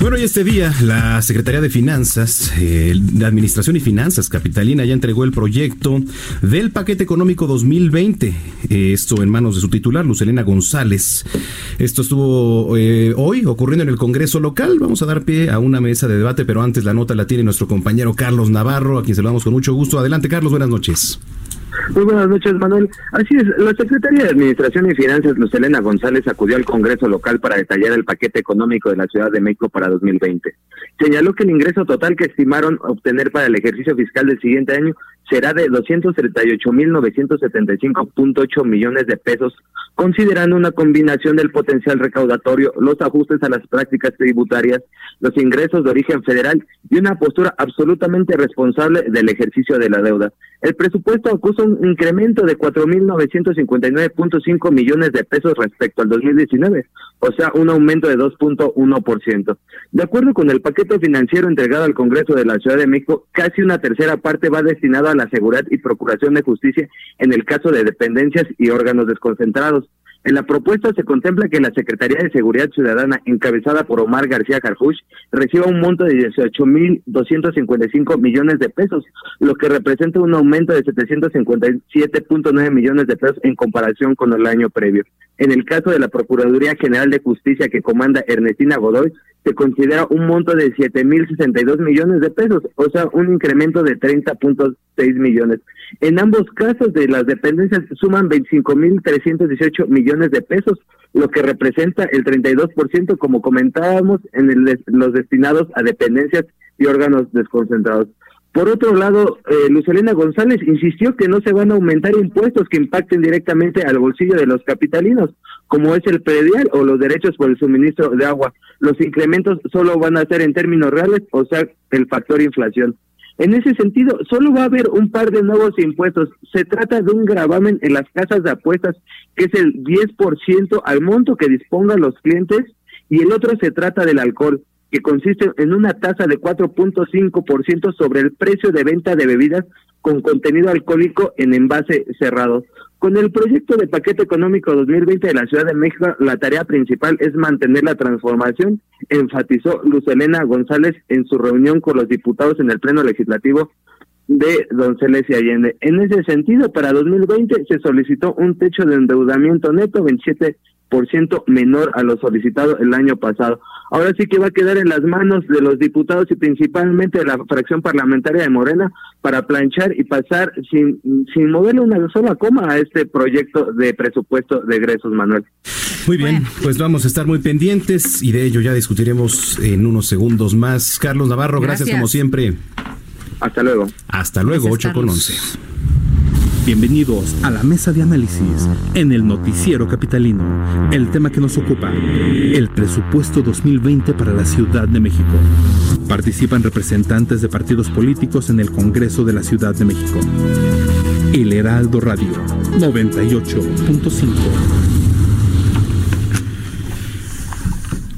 Bueno, y este día la Secretaría de Finanzas, eh, de Administración y Finanzas Capitalina ya entregó el proyecto del paquete económico 2020. Eh, esto en manos de su titular, Lucelena González. Esto estuvo eh, hoy ocurriendo en el Congreso local. Vamos a dar pie a una mesa de debate, pero antes la nota la tiene nuestro compañero Carlos Navarro, a quien saludamos con mucho gusto. Adelante, Carlos, buenas noches. Muy buenas noches, Manuel. Así es, la Secretaría de Administración y Finanzas, Lucelena González, acudió al Congreso local para detallar el paquete económico de la Ciudad de México para 2020. Señaló que el ingreso total que estimaron obtener para el ejercicio fiscal del siguiente año será de 238.975.8 millones de pesos, considerando una combinación del potencial recaudatorio, los ajustes a las prácticas tributarias, los ingresos de origen federal y una postura absolutamente responsable del ejercicio de la deuda. El presupuesto acusa un incremento de 4.959.5 millones de pesos respecto al 2019, o sea, un aumento de 2.1%. De acuerdo con el paquete financiero entregado al Congreso de la Ciudad de México, casi una tercera parte va destinada a la seguridad y procuración de justicia en el caso de dependencias y órganos desconcentrados. En la propuesta se contempla que la Secretaría de Seguridad Ciudadana, encabezada por Omar García Carjuch, reciba un monto de 18.255 millones de pesos, lo que representa un aumento de 757.9 millones de pesos en comparación con el año previo. En el caso de la Procuraduría General de Justicia que comanda Ernestina Godoy, se considera un monto de 7.062 millones de pesos, o sea, un incremento de 30.6 millones. En ambos casos de las dependencias suman 25.318 millones de pesos, lo que representa el 32%, como comentábamos, en los destinados a dependencias y órganos desconcentrados. Por otro lado, eh, Lucelena González insistió que no se van a aumentar impuestos que impacten directamente al bolsillo de los capitalinos, como es el predial o los derechos por el suministro de agua. Los incrementos solo van a ser en términos reales, o sea, el factor inflación. En ese sentido, solo va a haber un par de nuevos impuestos. Se trata de un gravamen en las casas de apuestas, que es el 10% al monto que dispongan los clientes, y el otro se trata del alcohol, que consiste en una tasa de 4.5% sobre el precio de venta de bebidas con contenido alcohólico en envase cerrado. Con el proyecto de paquete económico 2020 de la Ciudad de México, la tarea principal es mantener la transformación, enfatizó Lucelena González en su reunión con los diputados en el Pleno Legislativo de Don Celeste Allende. En ese sentido, para 2020 se solicitó un techo de endeudamiento neto 27 ciento menor a lo solicitado el año pasado. Ahora sí que va a quedar en las manos de los diputados y principalmente de la fracción parlamentaria de Morena para planchar y pasar sin, sin moverle una sola coma a este proyecto de presupuesto de egresos, Manuel. Muy bien, pues vamos a estar muy pendientes y de ello ya discutiremos en unos segundos más. Carlos Navarro, gracias, como siempre. Hasta luego. Hasta luego, 8 con 11. Bienvenidos a la mesa de análisis en el noticiero capitalino. El tema que nos ocupa, el presupuesto 2020 para la Ciudad de México. Participan representantes de partidos políticos en el Congreso de la Ciudad de México. El Heraldo Radio 98.5.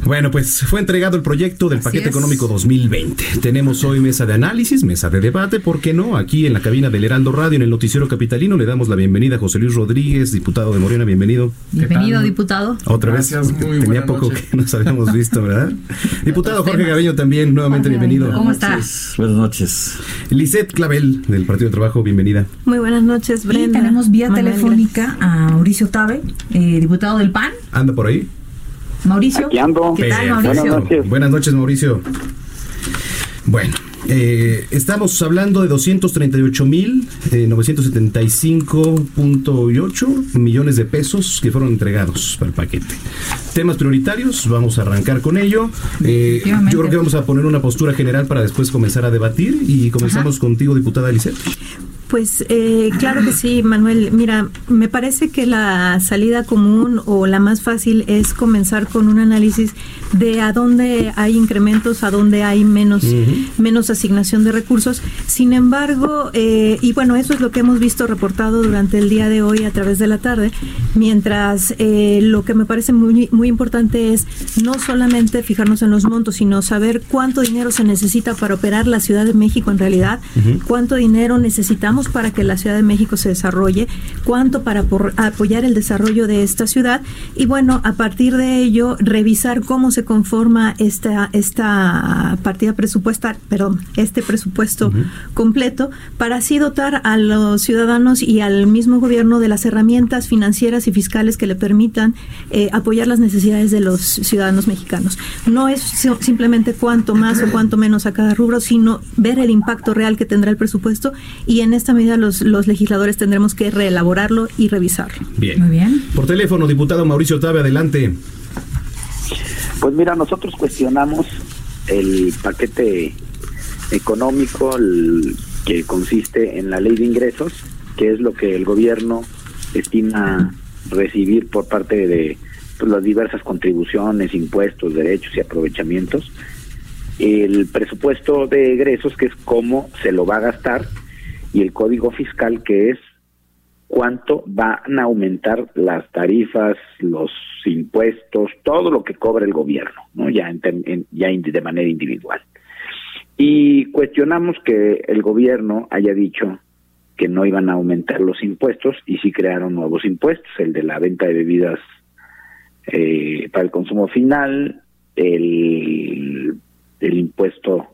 Bueno, pues fue entregado el proyecto del paquete económico 2020. Tenemos hoy mesa de análisis, mesa de debate, ¿por qué no? Aquí en la cabina del Heraldo Radio, en el Noticiero Capitalino, le damos la bienvenida a José Luis Rodríguez, diputado de Morena, bienvenido. Bienvenido, diputado. Otra vez, tenía poco que nos habíamos visto, ¿verdad? diputado Jorge Gabeño también, nuevamente bienvenido. ¿Cómo estás? Buenas noches. Lisette Clavel, del Partido de Trabajo, bienvenida. Muy buenas noches, Brenda. Y tenemos vía telefónica a Mauricio Tabe, eh, diputado del PAN. ¿Anda por ahí? Mauricio. ¿Qué tal, Mauricio? Buenas noches. Buenas noches, Mauricio. Bueno, eh, estamos hablando de 238.975.8 eh, millones de pesos que fueron entregados para el paquete. Temas prioritarios, vamos a arrancar con ello. Eh, yo creo que vamos a poner una postura general para después comenzar a debatir y comenzamos contigo, diputada Elisette. Pues eh, claro que sí, Manuel. Mira, me parece que la salida común o la más fácil es comenzar con un análisis de a dónde hay incrementos, a dónde hay menos, menos asignación de recursos. Sin embargo, eh, y bueno, eso es lo que hemos visto reportado durante el día de hoy a través de la tarde, mientras eh, lo que me parece muy, muy importante es no solamente fijarnos en los montos, sino saber cuánto dinero se necesita para operar la Ciudad de México en realidad, cuánto dinero necesitamos para que la Ciudad de México se desarrolle, cuánto para apoyar el desarrollo de esta ciudad y bueno, a partir de ello revisar cómo se conforma esta esta partida presupuestal, perdón, este presupuesto completo para así dotar a los ciudadanos y al mismo gobierno de las herramientas financieras y fiscales que le permitan eh, apoyar las necesidades de los ciudadanos mexicanos. No es simplemente cuánto más o cuánto menos a cada rubro, sino ver el impacto real que tendrá el presupuesto y en esta medida los, los legisladores tendremos que reelaborarlo y revisarlo. Bien. Muy bien. Por teléfono, diputado Mauricio Tabe, adelante. Pues mira, nosotros cuestionamos el paquete económico que consiste en la ley de ingresos, que es lo que el gobierno estima recibir por parte de pues, las diversas contribuciones, impuestos, derechos y aprovechamientos. El presupuesto de egresos, que es cómo se lo va a gastar, y el código fiscal, que es cuánto van a aumentar las tarifas, los impuestos, todo lo que cobra el gobierno, no ya ya de manera individual. Y cuestionamos que el gobierno haya dicho que no iban a aumentar los impuestos y sí crearon nuevos impuestos, el de la venta de bebidas eh, para el consumo final, el, el impuesto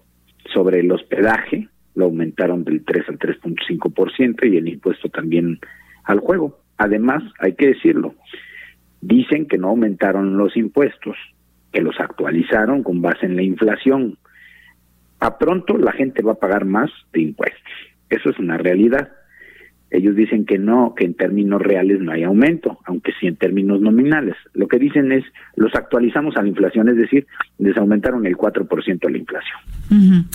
sobre el hospedaje, lo aumentaron del 3 al 3.5% y el impuesto también al juego. Además, hay que decirlo, dicen que no aumentaron los impuestos, que los actualizaron con base en la inflación. A pronto la gente va a pagar más de impuestos. Eso es una realidad. Ellos dicen que no, que en términos reales no hay aumento, aunque sí en términos nominales. Lo que dicen es, los actualizamos a la inflación, es decir, les aumentaron el 4% la inflación.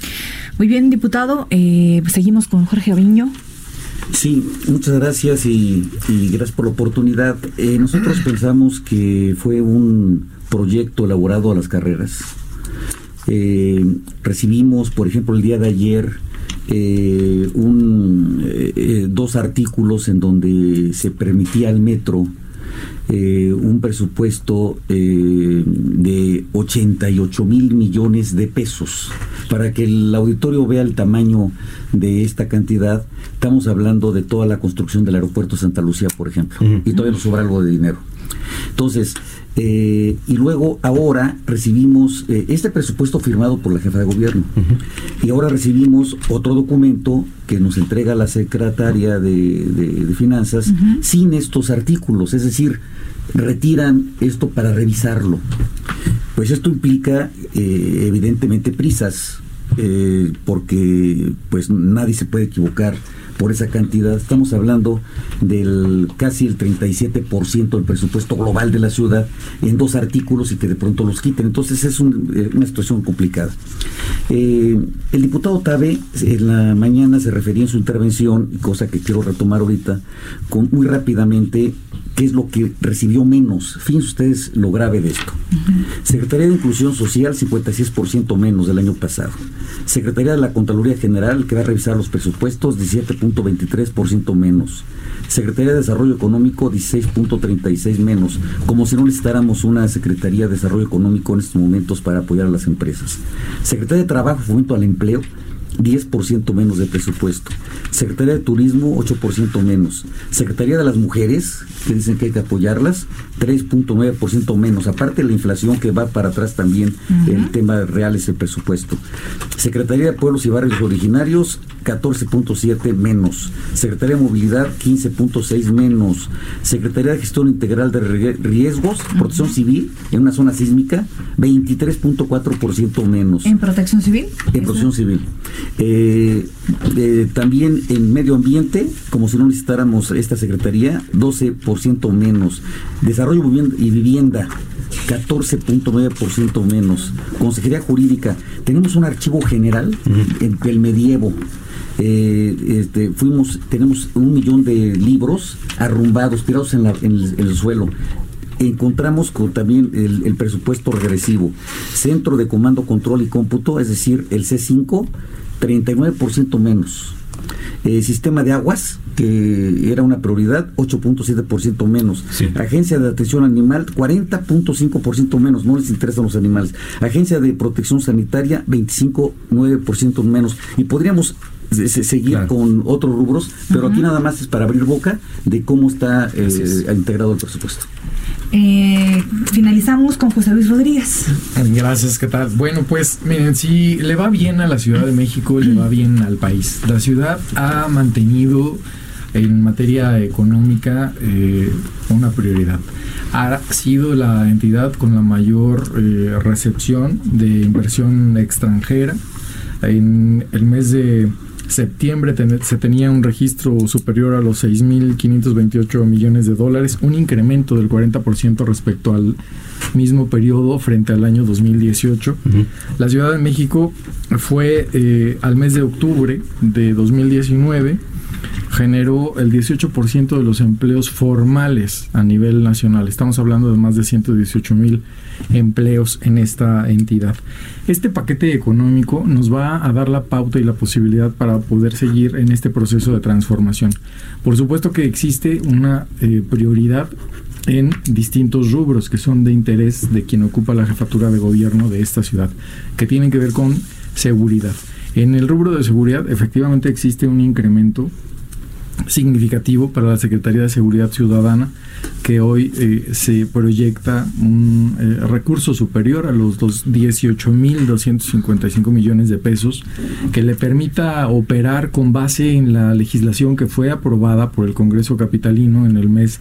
Muy bien, diputado. Eh, seguimos con Jorge Aviño. Sí, muchas gracias y, gracias por la oportunidad. Eh, nosotros pensamos que fue un proyecto elaborado a las carreras. Eh, recibimos, por ejemplo, el día de ayer eh, un, dos artículos en donde se permitía al metro un presupuesto de 88 mil millones de pesos. Para que el auditorio vea el tamaño de esta cantidad, estamos hablando de toda la construcción del aeropuerto Santa Lucía, por ejemplo, y todavía nos sobra algo de dinero. Entonces, eh, y luego ahora recibimos eh, este presupuesto firmado por la jefa de gobierno. Y ahora recibimos otro documento que nos entrega la secretaria de, Finanzas sin estos artículos. Es decir, retiran esto para revisarlo. Pues esto implica eh, evidentemente prisas eh, porque pues nadie se puede equivocar por esa cantidad. Estamos hablando del casi el 37% del presupuesto global de la ciudad en dos artículos y que de pronto los quiten. Entonces es eh, una situación complicada. Eh, el diputado Tabe en la mañana se refería en su intervención, cosa que quiero retomar ahorita, con, muy rápidamente qué es lo que recibió menos. Fíjense ustedes lo grave de esto. Secretaría de Inclusión Social, 56% menos del año pasado. Secretaría de la Contraloría General, que va a revisar los presupuestos, 17.23% menos. Secretaría de Desarrollo Económico, 16.36 menos, como si no necesitáramos una Secretaría de Desarrollo Económico en estos momentos para apoyar a las empresas. Secretaría de Trabajo, Fomento al Empleo, 10% menos de presupuesto. Secretaría de Turismo, 8% menos. Secretaría de las Mujeres, que dicen que hay que apoyarlas, 3.9% menos. Aparte de la inflación que va para atrás también, el tema real es el presupuesto. Secretaría de Pueblos y Barrios Originarios, 14.7 menos. Secretaría de Movilidad, 15.6 menos. Secretaría de Gestión Integral de Riesgos, Protección Civil, en una zona sísmica, 23.4% menos. ¿En Protección Civil? En Protección Civil. Eh, eh, también en medio ambiente, como si no necesitáramos esta secretaría, 12% menos. Desarrollo y vivienda, 14.9% menos. Consejería Jurídica, tenemos un archivo general del medievo eh, este, fuimos, tenemos un millón de libros arrumbados, tirados en, el, suelo encontramos con también el, presupuesto regresivo. Centro de Comando, Control y Cómputo, es decir, el C5, 39% menos. Eh, sistema de aguas, que era una prioridad, 8.7% menos. Agencia de Atención Animal, 40.5% menos, no les interesan los animales. Agencia de Protección Sanitaria, 25.9% menos. Y podríamos seguir con otros rubros, pero aquí nada más es para abrir boca de cómo está eh, integrado el presupuesto. Eh, finalizamos con José Luis Rodríguez. Gracias, ¿qué tal? Bueno, pues miren, si le va bien a la Ciudad de México, le va bien al país. La ciudad ha mantenido en materia económica eh, una prioridad. Ha sido la entidad con la mayor eh, recepción de inversión extranjera. En el mes de septiembre se tenía un registro superior a los 6.528 millones de dólares, un incremento del 40% respecto al mismo periodo frente al año 2018. La Ciudad de México fue eh, al mes de octubre de 2019 generó el 18% de los empleos formales a nivel nacional. Estamos hablando de más de 118 mil empleos en esta entidad. Este paquete económico nos va a dar la pauta y la posibilidad para poder seguir en este proceso de transformación. Por supuesto que existe una eh, prioridad en distintos rubros que son de interés de quien ocupa la jefatura de gobierno de esta ciudad, que tienen que ver con seguridad. En el rubro de seguridad efectivamente existe un incremento significativo para la Secretaría de Seguridad Ciudadana que hoy eh, se proyecta un eh, recurso superior a los 18.255 millones de pesos que le permita operar con base en la legislación que fue aprobada por el Congreso Capitalino en el mes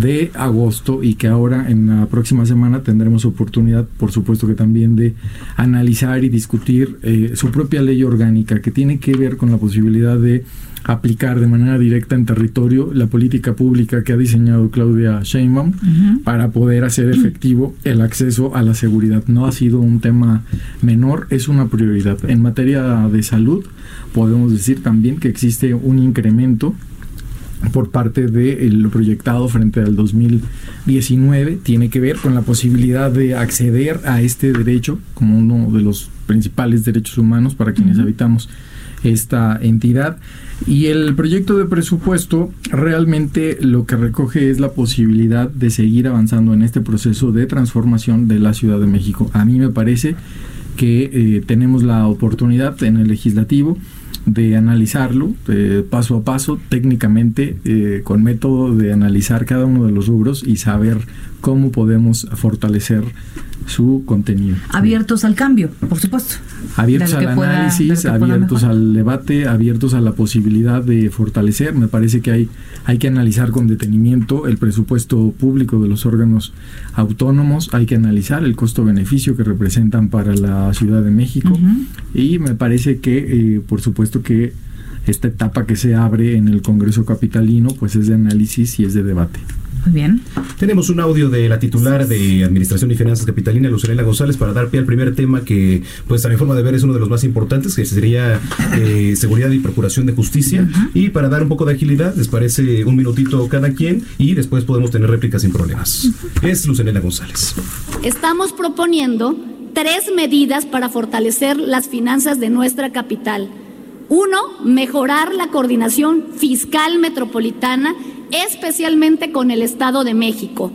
de agosto y que ahora en la próxima semana tendremos oportunidad, por supuesto que también de analizar y discutir eh, su propia ley orgánica que tiene que ver con la posibilidad de aplicar de manera directa en territorio la política pública que ha diseñado Claudia Sheinbaum para poder hacer efectivo el acceso a la seguridad. No ha sido un tema menor, es una prioridad. En materia de salud, podemos decir también que existe un incremento por parte del proyectado frente al 2019 tiene que ver con la posibilidad de acceder a este derecho como uno de los principales derechos humanos para quienes habitamos esta entidad. Y el proyecto de presupuesto realmente lo que recoge es la posibilidad de seguir avanzando en este proceso de transformación de la Ciudad de México. A mí me parece que eh, tenemos la oportunidad en el legislativo de analizarlo paso a paso, técnicamente, eh, con método de analizar cada uno de los rubros y saber cómo podemos fortalecer su contenido. Abiertos al cambio, por supuesto. Abiertos al análisis, abiertos al debate, abiertos a la posibilidad de fortalecer. Me parece que hay, hay que analizar con detenimiento el presupuesto público de los órganos autónomos, hay que analizar el costo-beneficio que representan para la Ciudad de México y me parece que, eh, por supuesto que esta etapa que se abre en el Congreso Capitalino, pues es de análisis y es de debate. Muy bien. Tenemos un audio de la titular de Administración y Finanzas Capitalina, Lucerela González, para dar pie al primer tema que, pues a mi forma de ver, es uno de los más importantes, que sería eh, seguridad y procuración de justicia. Y para dar un poco de agilidad, les parece un minutito cada quien y después podemos tener réplicas sin problemas. Es Lucerela González. Estamos proponiendo tres medidas para fortalecer las finanzas de nuestra capital. Uno, mejorar la coordinación fiscal metropolitana especialmente con el Estado de México.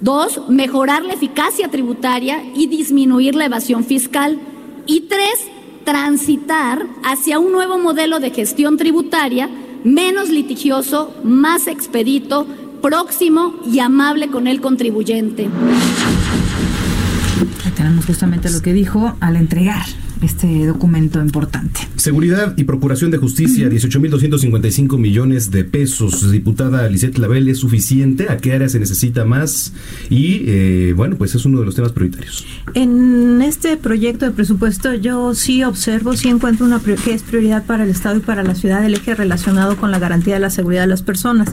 Dos, mejorar la eficacia tributaria y disminuir la evasión fiscal. Y tres, transitar hacia un nuevo modelo de gestión tributaria menos litigioso, más expedito, próximo y amable con el contribuyente. tenemos justamente lo que dijo al entregar este documento importante. Seguridad y Procuración de Justicia, 18.255 millones de pesos. Diputada Lisette Label, ¿es suficiente? ¿A qué área se necesita más? Y eh, bueno, pues es uno de los temas prioritarios. En este proyecto de presupuesto yo sí observo, sí encuentro una que es prioridad para el Estado y para la ciudad el eje relacionado con la garantía de la seguridad de las personas.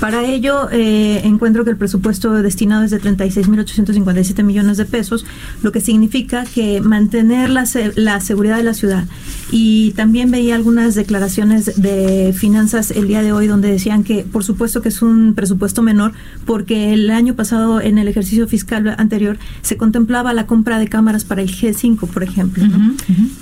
Para ello eh, encuentro que el presupuesto destinado es de 36.857 millones de pesos, lo que significa que mantener la, la seguridad de la ciudad. Y también veía algunas declaraciones de finanzas el día de hoy donde decían que por supuesto que es un presupuesto menor porque el año pasado en el ejercicio fiscal anterior se contemplaba la compra de cámaras para el G5, por ejemplo.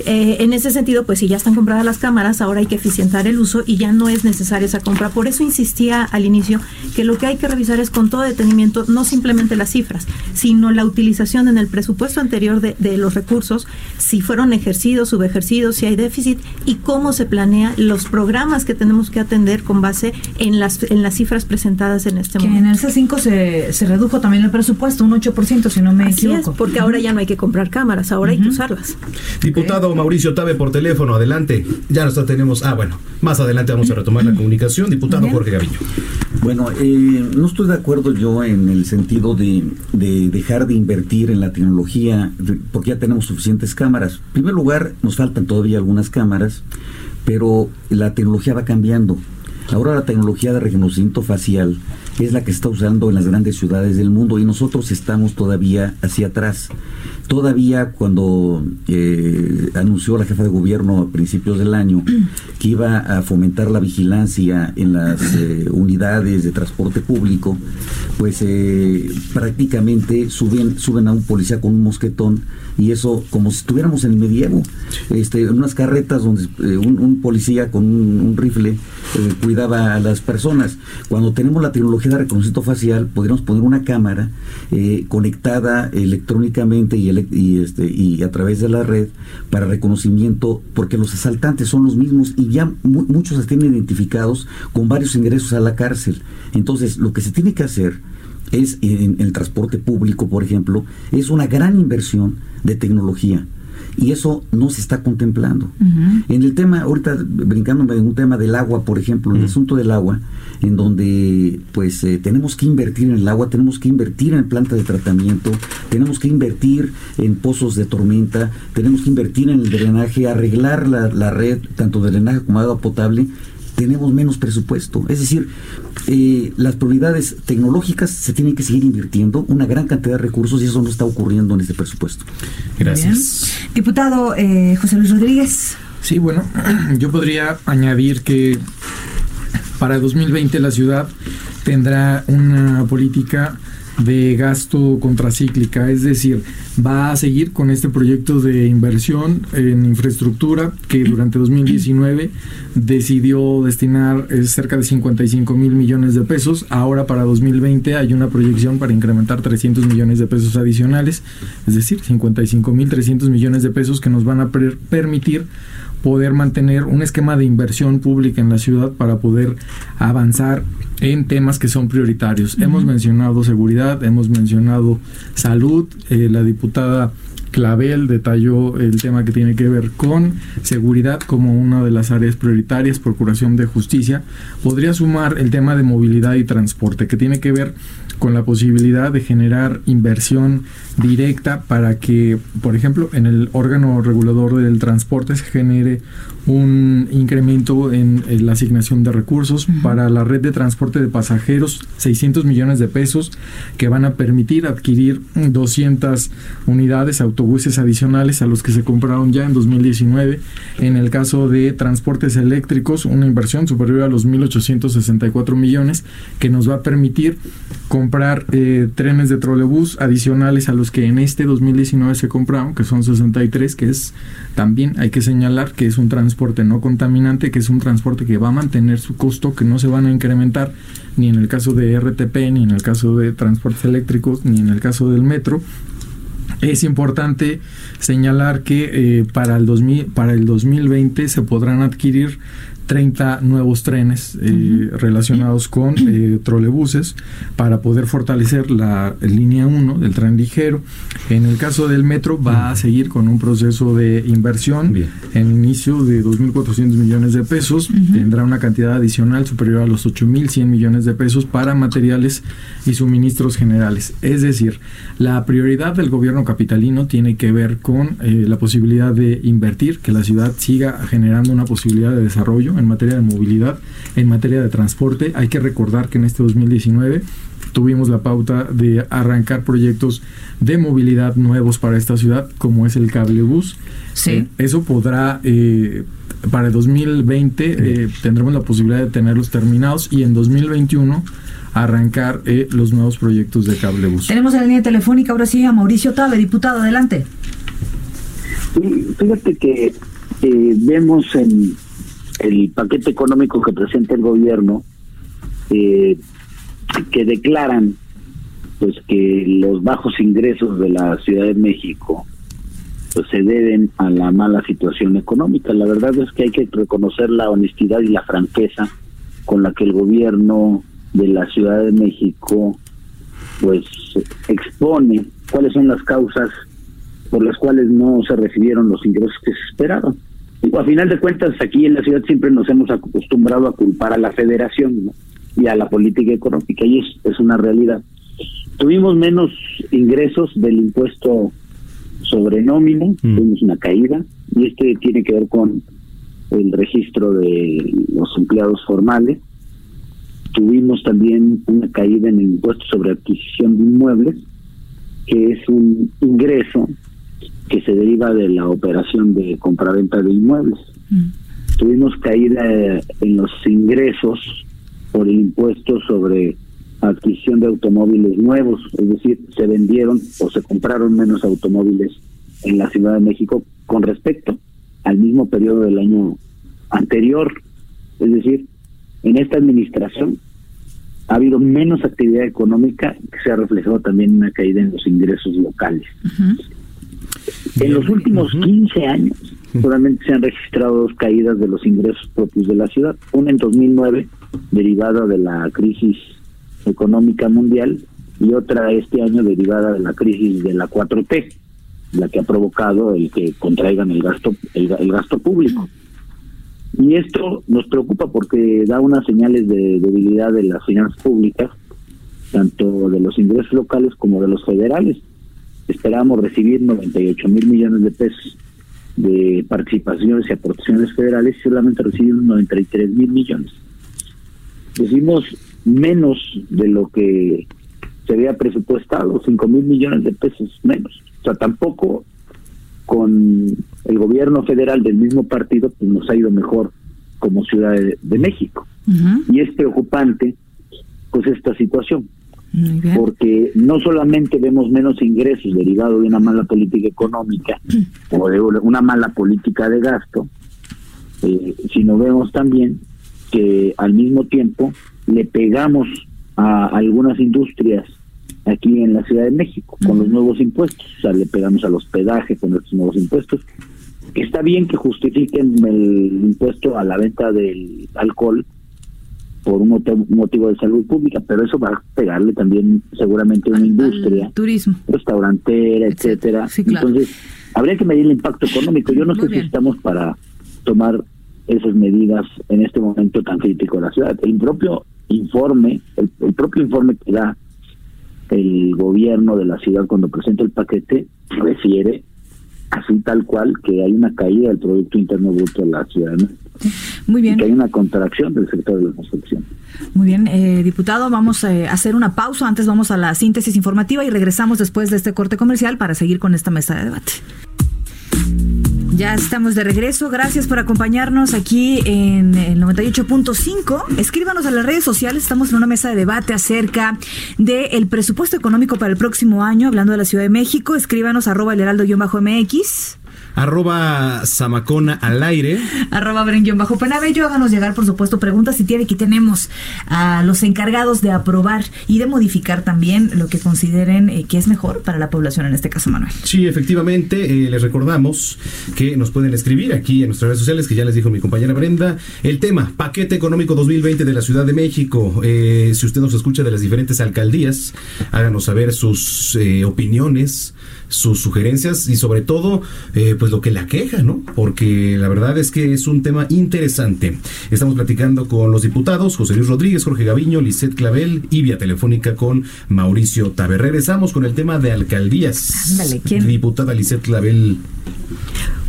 Eh, en ese sentido, pues si ya están compradas las cámaras, ahora hay que eficientar el uso y ya no es necesaria esa compra. Por eso insistía al inicio que lo que hay que revisar es con todo detenimiento no simplemente las cifras, sino la utilización en el presupuesto anterior de, de los recursos, si fueron ejercidos, subejercidos, si hay déficit y cómo se planea los programas que tenemos que atender con base en las, en las cifras presentadas en este que momento. en el C5 se, se redujo también el presupuesto, un 8%, si no me Así equivoco. es, porque ahora ya no hay que comprar cámaras, ahora hay que usarlas. Diputado Mauricio Tabe por teléfono, adelante. Ya nos tenemos. Ah, bueno, más adelante vamos a retomar la comunicación. Diputado Jorge Gaviño. Bueno, eh, no estoy de acuerdo yo en el sentido de, de dejar de invertir en la tecnología, porque ya tenemos suficientes cámaras. En primer lugar, nos faltan todavía algunas cámaras, pero la tecnología va cambiando. Ahora la tecnología de reconocimiento facial es la que está usando en las grandes ciudades del mundo y nosotros estamos todavía hacia atrás. Todavía cuando eh, anunció la jefa de gobierno a principios del año que iba a fomentar la vigilancia en las eh, unidades de transporte público, pues eh, prácticamente suben, suben a un policía con un mosquetón y eso como si estuviéramos en el medievo, este, en unas carretas donde eh, un, un policía con un, un rifle cuidaba a las personas. Cuando tenemos la tecnología de reconocimiento facial, podríamos poner una cámara conectada electrónicamente y, ele- y, este, y a través de la red para reconocimiento, porque los asaltantes son los mismos y ya mu- muchos se tienen identificados con varios ingresos a la cárcel. Entonces, lo que se tiene que hacer es en el transporte público, por ejemplo, es una gran inversión de tecnología. Y eso no se está contemplando. En el tema, ahorita brincándome en un tema del agua, por ejemplo, en el asunto del agua, en donde pues eh, tenemos que invertir en el agua, tenemos que invertir en plantas de tratamiento, tenemos que invertir en pozos de tormenta, tenemos que invertir en el drenaje, arreglar la, la red, tanto de drenaje como agua potable, tenemos menos presupuesto. Es decir, eh, las prioridades tecnológicas se tienen que seguir invirtiendo una gran cantidad de recursos y eso no está ocurriendo en este presupuesto. Gracias. Bien. Diputado eh, José Luis Rodríguez. Sí, bueno, yo podría añadir que para 2020 la ciudad tendrá una política de gasto contracíclica, es decir, va a seguir con este proyecto de inversión en infraestructura que durante 2019 decidió destinar eh, cerca de 55 mil millones de pesos. Ahora para 2020 hay una proyección para incrementar 300 millones de pesos adicionales, es decir, 55 mil 300 millones de pesos que nos van a per- permitir poder mantener un esquema de inversión pública en la ciudad para poder avanzar en temas que son prioritarios. Hemos mencionado seguridad, hemos mencionado salud, eh, la diputada Clavel detalló el tema que tiene que ver con seguridad como una de las áreas prioritarias, procuración de justicia. Podría sumar el tema de movilidad y transporte, que tiene que ver con la posibilidad de generar inversión directa para que, por ejemplo, en el órgano regulador del transporte se genere un incremento en, en la asignación de recursos para la red de transporte de pasajeros, 600 millones de pesos que van a permitir adquirir 200 unidades, autobuses adicionales a los que se compraron ya en 2019. En el caso de transportes eléctricos, una inversión superior a los 1.864 millones que nos va a permitir comprar eh, trenes de trolebús adicionales a los que en este 2019 se compraron, que son 63, que es también hay que señalar que es un transporte no contaminante, que es un transporte que va a mantener su costo, que no se van a incrementar ni en el caso de RTP, ni en el caso de transportes eléctricos, ni en el caso del metro. Es importante señalar que eh, para, el 2000, para el 2020 se podrán adquirir 30 nuevos trenes eh, relacionados con eh, trolebuses para poder fortalecer la línea 1 del tren ligero. En el caso del metro va a seguir con un proceso de inversión en inicio de 2.400 millones de pesos. Tendrá una cantidad adicional superior a los 8.100 millones de pesos para materiales y suministros generales. Es decir, la prioridad del gobierno capitalino tiene que ver con eh, la posibilidad de invertir, que la ciudad siga generando una posibilidad de desarrollo en materia de movilidad, en materia de transporte. Hay que recordar que en este 2019 tuvimos la pauta de arrancar proyectos de movilidad nuevos para esta ciudad, como es el cable bus. Sí. Eh, eso podrá, eh, para el 2020 eh, tendremos la posibilidad de tenerlos terminados y en 2021 arrancar eh, los nuevos proyectos de cable bus. Tenemos en la línea telefónica ahora sí a Mauricio Tabe, diputado, adelante. Sí, fíjate que eh, vemos en el paquete económico que presenta el gobierno eh, que declaran pues que los bajos ingresos de la Ciudad de México pues se deben a la mala situación económica. La verdad es que hay que reconocer la honestidad y la franqueza con la que el gobierno de la Ciudad de México pues expone cuáles son las causas por las cuales no se recibieron los ingresos que se esperaban. A final de cuentas, aquí en la ciudad siempre nos hemos acostumbrado a culpar a la federación ¿no? y a la política económica, y es, es una realidad. Tuvimos menos ingresos del impuesto sobre nómina, tuvimos una caída, y este tiene que ver con el registro de los empleados formales. Tuvimos también una caída en el impuesto sobre adquisición de inmuebles, que es un ingreso que se deriva de la operación de compraventa de inmuebles. Tuvimos caída en los ingresos por el impuesto sobre adquisición de automóviles nuevos, es decir, se vendieron o se compraron menos automóviles en la Ciudad de México con respecto al mismo periodo del año anterior. Es decir, en esta administración ha habido menos actividad económica que se ha reflejado también en una caída en los ingresos locales. En los últimos 15 años solamente se han registrado dos caídas de los ingresos propios de la ciudad. Una en 2009, derivada de la crisis económica mundial, y otra este año derivada de la crisis de la 4T, la que ha provocado el que contraigan el gasto el, el gasto público. Y esto nos preocupa porque da unas señales de debilidad de las finanzas públicas, tanto de los ingresos locales como de los federales. Esperamos recibir 98 mil millones de pesos de participaciones y aportaciones federales y solamente recibimos 93 mil millones. Recibimos menos de lo que se había presupuestado, 5 mil millones de pesos menos. O sea, tampoco con el gobierno federal del mismo partido pues nos ha ido mejor como Ciudad de, de México. Y es preocupante pues esta situación, porque no solamente vemos menos ingresos derivados de una mala política económica o de una mala política de gasto, eh, sino vemos también que al mismo tiempo le pegamos a algunas industrias aquí en la Ciudad de México con los nuevos impuestos, o sea, le pegamos al hospedaje con estos nuevos impuestos. Está bien que justifiquen el impuesto a la venta del alcohol por un motivo, motivo de salud pública, pero eso va a pegarle también seguramente a una industria, turismo, restaurantera, etcétera. Entonces, habría que medir el impacto económico. Yo no sé si estamos para tomar esas medidas en este momento tan crítico de la ciudad. El propio informe, el, el propio informe que da el gobierno de la ciudad cuando presenta el paquete refiere así tal cual que hay una caída del Producto Interno Bruto de la ciudad. Muy bien. Y que hay una contracción del sector de la construcción. Muy bien, eh, diputado, vamos eh, a hacer una pausa. Antes vamos a la síntesis informativa y regresamos después de este corte comercial para seguir con esta mesa de debate. Ya estamos de regreso. Gracias por acompañarnos aquí en el 98.5. Escríbanos a las redes sociales. Estamos en una mesa de debate acerca del presupuesto económico para el próximo año, hablando de la Ciudad de México. Escríbanos arroba el heraldo-mx arroba Zamacona al aire. Arroba Bren bajo Penabello. Háganos llegar, por supuesto, preguntas si tiene. Aquí tenemos a los encargados de aprobar y de modificar también lo que consideren eh, que es mejor para la población, en este caso, Manuel. Sí, efectivamente, eh, les recordamos que nos pueden escribir aquí en nuestras redes sociales, que ya les dijo mi compañera Brenda, el tema, paquete económico 2020 de la Ciudad de México. Eh, si usted nos escucha de las diferentes alcaldías, háganos saber sus eh, opiniones, sus sugerencias y sobre todo, eh, pues lo que la queja, ¿no? Porque la verdad es que es un tema interesante. Estamos platicando con los diputados José Luis Rodríguez, Jorge Gaviño, Lisette Clavel y vía telefónica con Mauricio Tabe. Regresamos con el tema de alcaldías. Ándale, ¿quién? Diputada Lisette Clavel.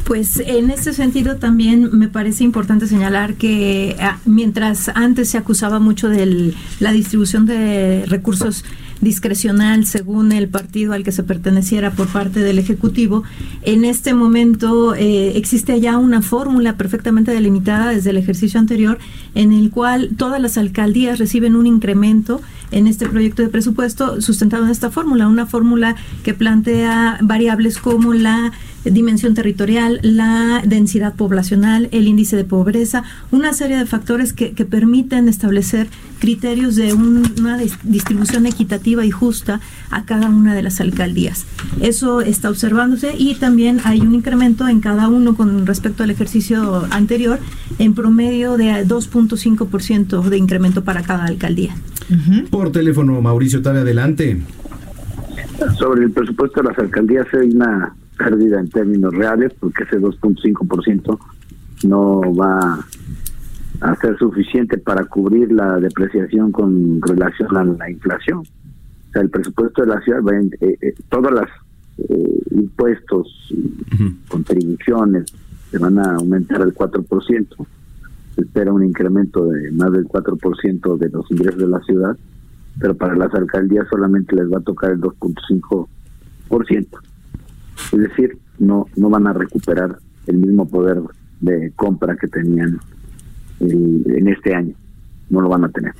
Pues en este sentido también me parece importante señalar que ah, mientras antes se acusaba mucho de la distribución de recursos discrecional según el partido al que se perteneciera por parte del Ejecutivo. En este momento eh, existe ya una fórmula perfectamente delimitada desde el ejercicio anterior en el cual todas las alcaldías reciben un incremento en este proyecto de presupuesto sustentado en esta fórmula, una fórmula que plantea variables como la dimensión territorial, la densidad poblacional, el índice de pobreza, una serie de factores que, que permiten establecer criterios de una distribución equitativa y justa a cada una de las alcaldías. Eso está observándose y también hay un incremento en cada uno con respecto al ejercicio anterior, en promedio de 2.5% de incremento para cada alcaldía. Por teléfono, Mauricio, tal adelante. Sobre el presupuesto de las alcaldías hay una pérdida en términos reales porque ese 2.5% no va a ser suficiente para cubrir la depreciación con relación a la inflación. O sea, el presupuesto de la ciudad, eh, eh, todos los eh, impuestos, contribuciones, se van a aumentar al 4%. Se espera un incremento de más del 4% de los ingresos de la ciudad, pero para las alcaldías solamente les va a tocar el 2.5%. Es decir, no, no van a recuperar el mismo poder de compra que tenían en este año. No lo van a tener.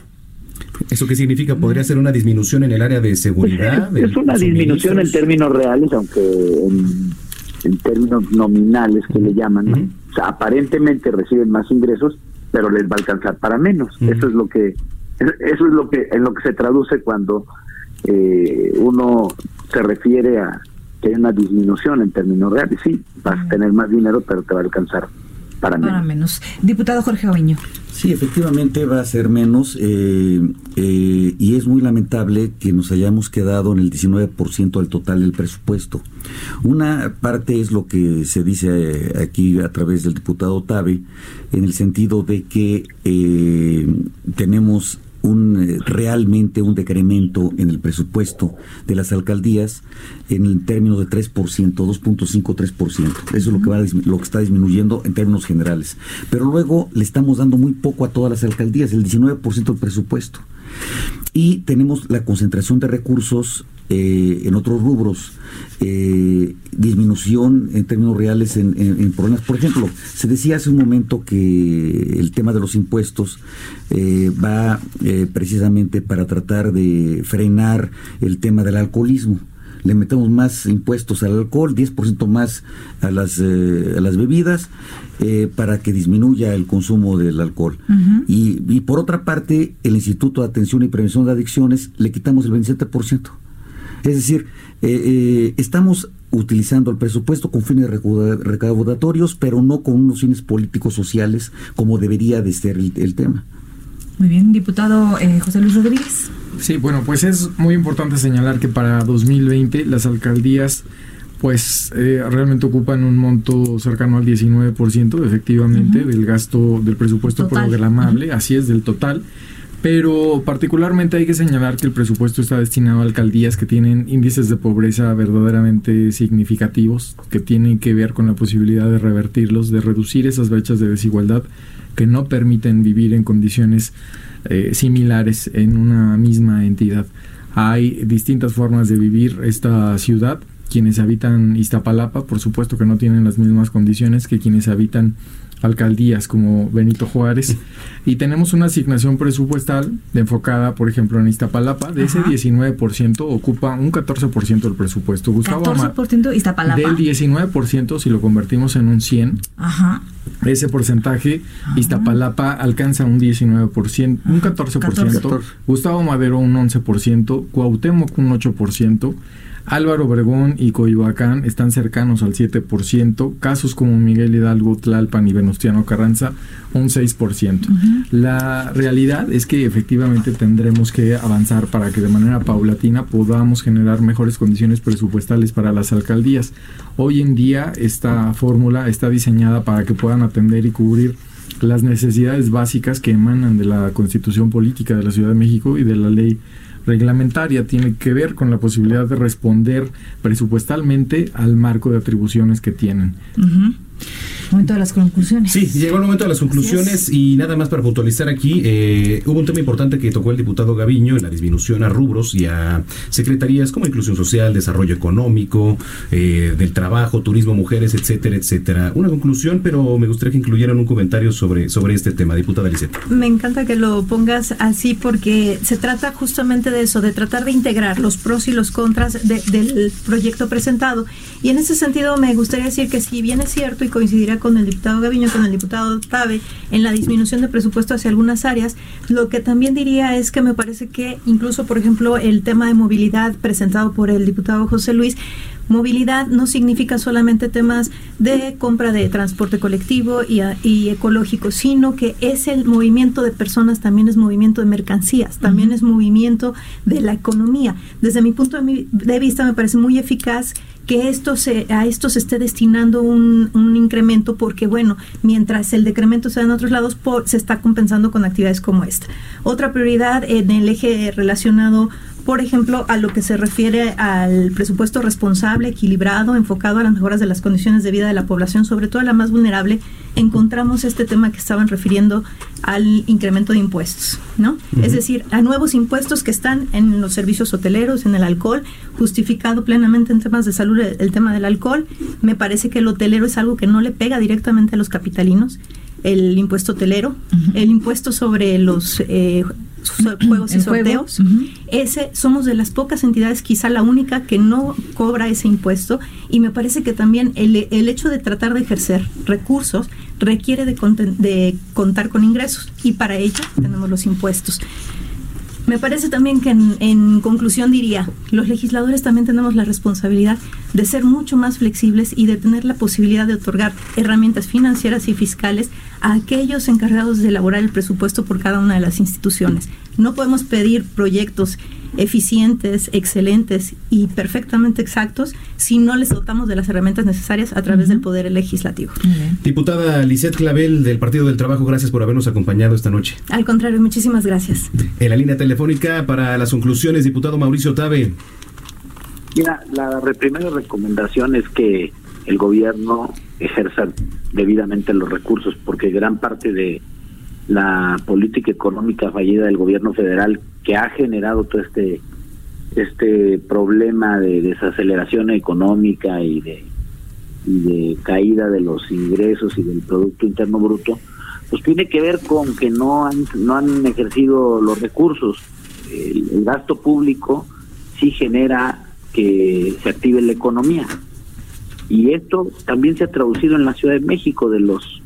¿Eso qué significa? ¿Podría ser una disminución en el área de seguridad? Pues, es, una disminución en términos reales, aunque en, términos nominales que le llaman. O sea, aparentemente reciben más ingresos, pero les va a alcanzar para menos. Eso es lo que eso es lo que en lo que se traduce cuando eh, uno se refiere a que hay una disminución en términos reales. Sí, vas a tener más dinero, pero te va a alcanzar para menos. Diputado Jorge Oviño. Sí, efectivamente va a ser menos eh, eh, y es muy lamentable que nos hayamos quedado en el 19% del total del presupuesto. Una parte es lo que se dice eh, aquí a través del diputado Tabe, en el sentido de que tenemos un eh, realmente un decremento en el presupuesto de las alcaldías en el término de 3%, 2.5-3%. Eso es lo que va lo que está disminuyendo en términos generales. Pero luego le estamos dando muy poco a todas las alcaldías, el 19% del presupuesto. Y tenemos la concentración de recursos eh, en otros rubros, eh, disminución en términos reales en, problemas. Por ejemplo, se decía hace un momento que el tema de los impuestos eh, va precisamente para tratar de frenar el tema del alcoholismo le metemos más impuestos al alcohol, 10% más a las, a las bebidas, para que disminuya el consumo del alcohol. y, y, por otra parte, el Instituto de Atención y Prevención de Adicciones le quitamos el 27%. Es decir, eh, eh, estamos utilizando el presupuesto con fines recaudatorios, pero no con unos fines políticos sociales como debería de ser el, tema. Muy bien, diputado eh, José Luis Rodríguez. Sí, bueno, pues es muy importante señalar que para 2020 las alcaldías pues realmente ocupan un monto cercano al 19% efectivamente del gasto del presupuesto programable, así es, del total. Pero particularmente hay que señalar que el presupuesto está destinado a alcaldías que tienen índices de pobreza verdaderamente significativos, que tienen que ver con la posibilidad de revertirlos, de reducir esas brechas de desigualdad que no permiten vivir en condiciones eh, similares en una misma entidad. Hay distintas formas de vivir esta ciudad. Quienes habitan Iztapalapa, por supuesto que no tienen las mismas condiciones que quienes habitan alcaldías como Benito Juárez. Y tenemos una asignación presupuestal enfocada, por ejemplo, en Iztapalapa, de ese 19% ocupa un 14% del presupuesto. Gustavo 14% Iztapalapa. Del 19%, si lo convertimos en un 100, ese porcentaje, Iztapalapa alcanza un 19%, un 14%, Gustavo Madero un 11%, Cuauhtémoc un 8%, Álvaro Obregón y Coyoacán están cercanos al 7%, casos como Miguel Hidalgo, Tlalpan y Venustiano Carranza un 6%. La realidad es que efectivamente tendremos que avanzar para que de manera paulatina podamos generar mejores condiciones presupuestales para las alcaldías. Hoy en día esta fórmula está diseñada para que puedan atender y cubrir las necesidades básicas que emanan de la constitución política de la Ciudad de México y de la ley reglamentaria tiene que ver con la posibilidad de responder presupuestalmente al marco de atribuciones que tienen. Momento de las conclusiones. Sí, llegó el momento de las conclusiones y nada más para puntualizar aquí, eh, hubo un tema importante que tocó el diputado Gaviño, la disminución a rubros y a secretarías como inclusión social, desarrollo económico, eh, del trabajo, turismo, mujeres, etcétera, etcétera. Una conclusión, pero me gustaría que incluyeran un comentario sobre, sobre este tema, diputada Lisette. Me encanta que lo pongas así porque se trata justamente de eso, de tratar de integrar los pros y los contras del proyecto presentado. Y en ese sentido me gustaría decir que si bien es cierto y coincidirá con el diputado Gaviño, con el diputado Tabe, en la disminución de presupuesto hacia algunas áreas. Lo que también diría es que me parece que incluso, por ejemplo, el tema de movilidad presentado por el diputado José Luis, Movilidad no significa solamente temas de compra de transporte colectivo y, y, ecológico, sino que es el movimiento de personas, también es movimiento de mercancías, también es movimiento de la economía. Desde mi punto de vista me parece muy eficaz que esto se, a esto se esté destinando un, un incremento porque, bueno, mientras el decremento se da en otros lados, se está compensando con actividades como esta. Otra prioridad en el eje relacionado por ejemplo, a lo que se refiere al presupuesto responsable, equilibrado, enfocado a las mejoras de las condiciones de vida de la población, sobre todo la más vulnerable, encontramos este tema que estaban refiriendo al incremento de impuestos, ¿no? Es decir, a nuevos impuestos que están en los servicios hoteleros, en el alcohol, justificado plenamente en temas de salud el tema del alcohol. Me parece que el hotelero es algo que no le pega directamente a los capitalinos el impuesto hotelero, el impuesto sobre los eh, juegos y sorteos. Ese somos de las pocas entidades, quizá la única que no cobra ese impuesto. Y me parece que también el, el hecho de tratar de ejercer recursos requiere de, de contar con ingresos. Y para ello tenemos los impuestos. Me parece también que en, conclusión diría, los legisladores también tenemos la responsabilidad de ser mucho más flexibles y de tener la posibilidad de otorgar herramientas financieras y fiscales a aquellos encargados de elaborar el presupuesto por cada una de las instituciones. No podemos pedir proyectos eficientes, excelentes y perfectamente exactos si no les dotamos de las herramientas necesarias a través del Poder Legislativo. Diputada Lisette Clavel del Partido del Trabajo, gracias por habernos acompañado esta noche. Al contrario, muchísimas gracias. En la línea telefónica para las conclusiones, diputado Mauricio Tabe. Mira, la primera recomendación es que el gobierno ejerza debidamente los recursos, porque gran parte de la política económica fallida del gobierno federal que ha generado todo este este problema de desaceleración económica y de, caída de los ingresos y del producto interno bruto pues tiene que ver con que no han no han ejercido los recursos. El gasto público sí genera que se active la economía y esto también se ha traducido en la Ciudad de México de los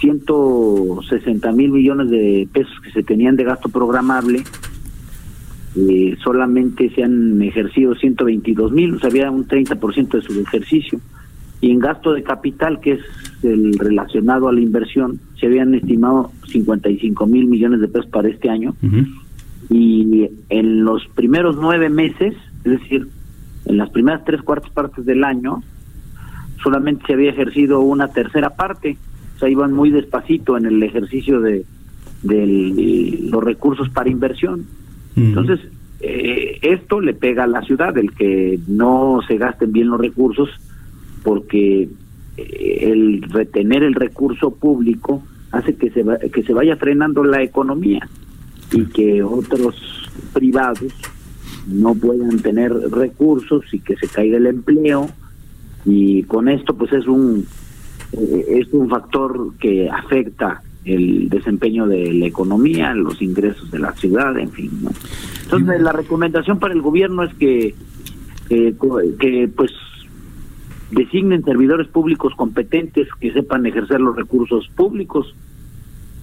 160 mil millones de pesos que se tenían de gasto programable, eh, solamente se han ejercido 122 mil, o sea, había un 30% de su ejercicio. Y en gasto de capital, que es el relacionado a la inversión, se habían estimado 55 mil millones de pesos para este año. Y en los primeros nueve meses, es decir, en las primeras tres cuartas partes del año, solamente se había ejercido una tercera parte sea, iban muy despacito en el ejercicio de, los recursos para inversión. Entonces, eh, esto le pega a la ciudad, el que no se gasten bien los recursos, porque eh, el retener el recurso público hace que se, que se vaya frenando la economía y que otros privados no puedan tener recursos y que se caiga el empleo y con esto pues es un eh, es un factor que afecta el desempeño de la economía, los ingresos de la ciudad, en fin. Entonces, la recomendación para el gobierno es que, que pues designen servidores públicos competentes que sepan ejercer los recursos públicos,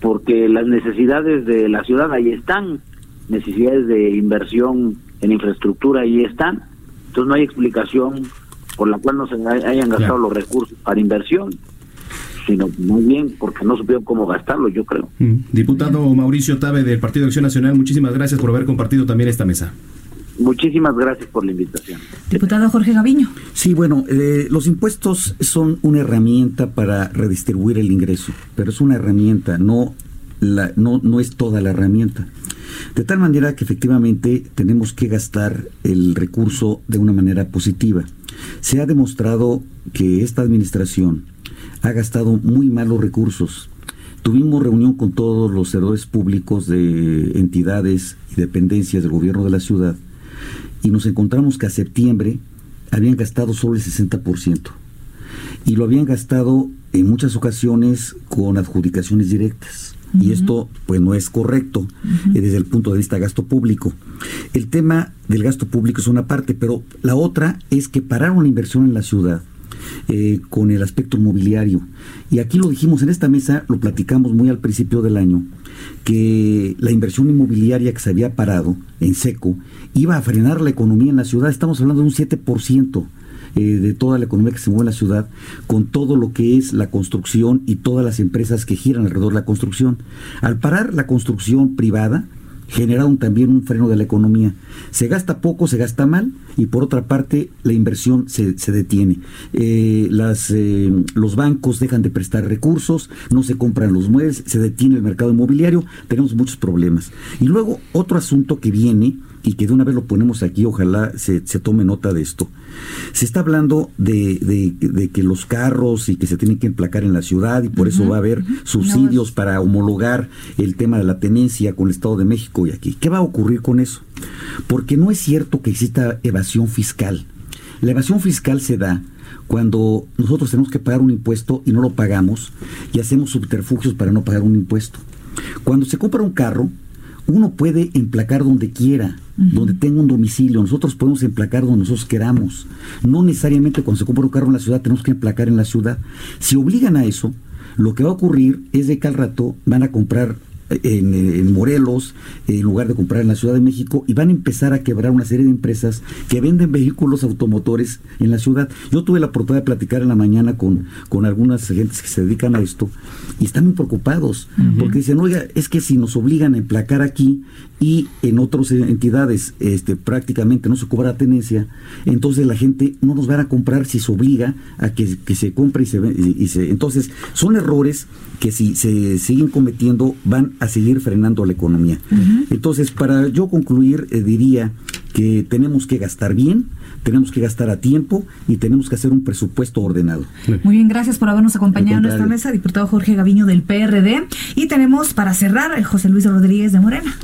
porque las necesidades de la ciudad ahí están, necesidades de inversión en infraestructura ahí están, entonces no hay explicación por la cual no se hayan gastado los recursos para inversión sino muy bien porque no supieron cómo gastarlo, yo creo. Mm. Diputado Mauricio Tabe del Partido de Acción Nacional, muchísimas gracias por haber compartido también esta mesa. Muchísimas gracias por la invitación. Diputado Jorge Gaviño. Sí, bueno, eh, los impuestos son una herramienta para redistribuir el ingreso, pero es una herramienta, no, la, no, no es toda la herramienta. De tal manera que efectivamente tenemos que gastar el recurso de una manera positiva. Se ha demostrado que esta administración ha gastado muy malos recursos. Tuvimos reunión con todos los servidores públicos de entidades y dependencias del gobierno de la ciudad y nos encontramos que a septiembre habían gastado solo el 60% y lo habían gastado en muchas ocasiones con adjudicaciones directas. Y esto pues no es correcto eh, desde el punto de vista de gasto público. El tema del gasto público es una parte, pero la otra es que pararon la inversión en la ciudad eh, con el aspecto inmobiliario. Y aquí lo dijimos en esta mesa, lo platicamos muy al principio del año, que la inversión inmobiliaria que se había parado en seco iba a frenar la economía en la ciudad. Estamos hablando de un 7% eh, de toda la economía que se mueve en la ciudad, con todo lo que es la construcción y todas las empresas que giran alrededor de la construcción. Al parar la construcción privada, generaron también un freno de la economía. Se gasta poco, se gasta mal y por otra parte la inversión se, se detiene. Eh, las, eh, los bancos dejan de prestar recursos, no se compran los muebles, se detiene el mercado inmobiliario, tenemos muchos problemas. Y luego otro asunto que viene y que de una vez lo ponemos aquí, ojalá se, se tome nota de esto. Se está hablando de, de, que los carros y que se tienen que emplacar en la ciudad y por eso va a haber subsidios para homologar el tema de la tenencia con el Estado de México y aquí. ¿Qué va a ocurrir con eso? Porque no es cierto que exista evasión fiscal. La evasión fiscal se da cuando nosotros tenemos que pagar un impuesto y no lo pagamos y hacemos subterfugios para no pagar un impuesto. Cuando se compra un carro, uno puede emplacar donde quiera, donde tenga un domicilio. Nosotros podemos emplacar donde nosotros queramos. No necesariamente cuando se compra un carro en la ciudad tenemos que emplacar en la ciudad. Si obligan a eso, lo que va a ocurrir es de que al rato van a comprar en, Morelos, en lugar de comprar en la Ciudad de México, y van a empezar a quebrar una serie de empresas que venden vehículos automotores en la ciudad. Yo tuve la oportunidad de platicar en la mañana con, con algunas gentes que se dedican a esto y están muy preocupados porque dicen, oiga, es que si nos obligan a emplacar aquí y en otras entidades este, prácticamente no se cobra tenencia, entonces la gente no nos va a comprar si se obliga a que, se compre y se, y se... Entonces, son errores que si se siguen cometiendo van a seguir frenando la economía. Entonces, para yo concluir, eh, diría que tenemos que gastar bien, tenemos que gastar a tiempo y tenemos que hacer un presupuesto ordenado. Muy bien, gracias por habernos acompañado en nuestra mesa, diputado Jorge Gaviño del PRD. Y tenemos para cerrar José Luis Rodríguez de Morena.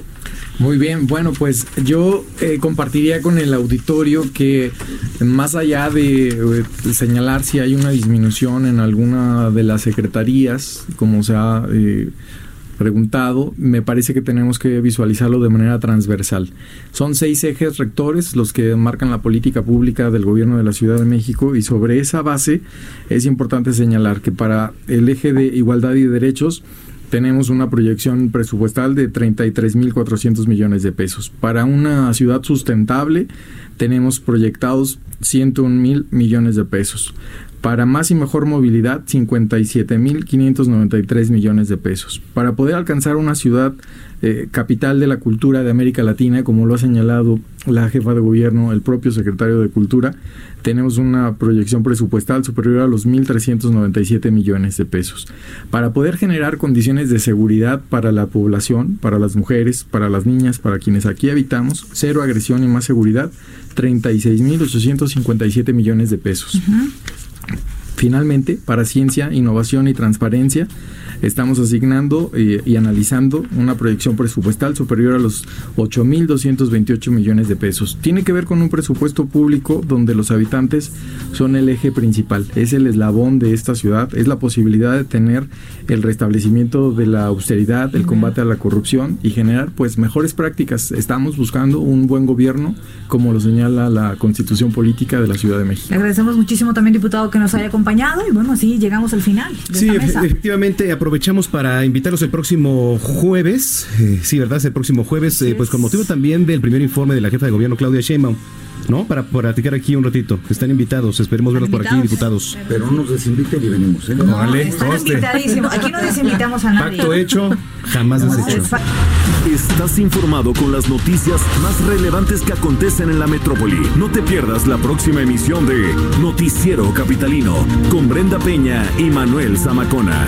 Muy bien, bueno, pues yo eh, compartiría con el auditorio que más allá de eh, señalar si hay una disminución en alguna de las secretarías, como se ha eh, preguntado, me parece que tenemos que visualizarlo de manera transversal. Son seis ejes rectores los que marcan la política pública del gobierno de la Ciudad de México y sobre esa base es importante señalar que para el eje de igualdad y derechos, tenemos una proyección presupuestal de 33.400 millones de pesos. Para una ciudad sustentable tenemos proyectados 101 mil millones de pesos. Para más y mejor movilidad, 57.593 millones de pesos. Para poder alcanzar una ciudad eh, capital de la cultura de América Latina, como lo ha señalado la jefa de gobierno, el propio secretario de Cultura, tenemos una proyección presupuestal superior a los 1.397 millones de pesos. Para poder generar condiciones de seguridad para la población, para las mujeres, para las niñas, para quienes aquí habitamos, cero agresión y más seguridad, 36.857 millones de pesos. Finalmente, para ciencia, innovación y transparencia, estamos asignando eh, y analizando una proyección presupuestal superior a los 8.228 millones de pesos. Tiene que ver con un presupuesto público donde los habitantes son el eje principal, es el eslabón de esta ciudad, es la posibilidad de tener el restablecimiento de la austeridad, el combate a la corrupción y generar pues mejores prácticas. Estamos buscando un buen gobierno, como lo señala la Constitución Política de la Ciudad de México. Le agradecemos muchísimo también, diputado, que nos haya acompañado y bueno, así llegamos al final. De sí, efectivamente, aprovechamos para invitarlos el próximo jueves, eh, sí, ¿verdad? El próximo jueves, eh, pues con motivo también del primer informe de la jefa de gobierno, Claudia Sheinbaum. ¿No? Para platicar aquí un ratito. Están invitados, esperemos verlos por aquí, diputados. Pero no nos desinviten y venimos, ¿eh? No, vale, Aquí no desinvitamos a nadie. Pacto hecho, jamás deshecho. Estás informado con las noticias más relevantes que acontecen en la metrópoli. No te pierdas la próxima emisión de Noticiero Capitalino con Brenda Peña y Manuel Zamacona.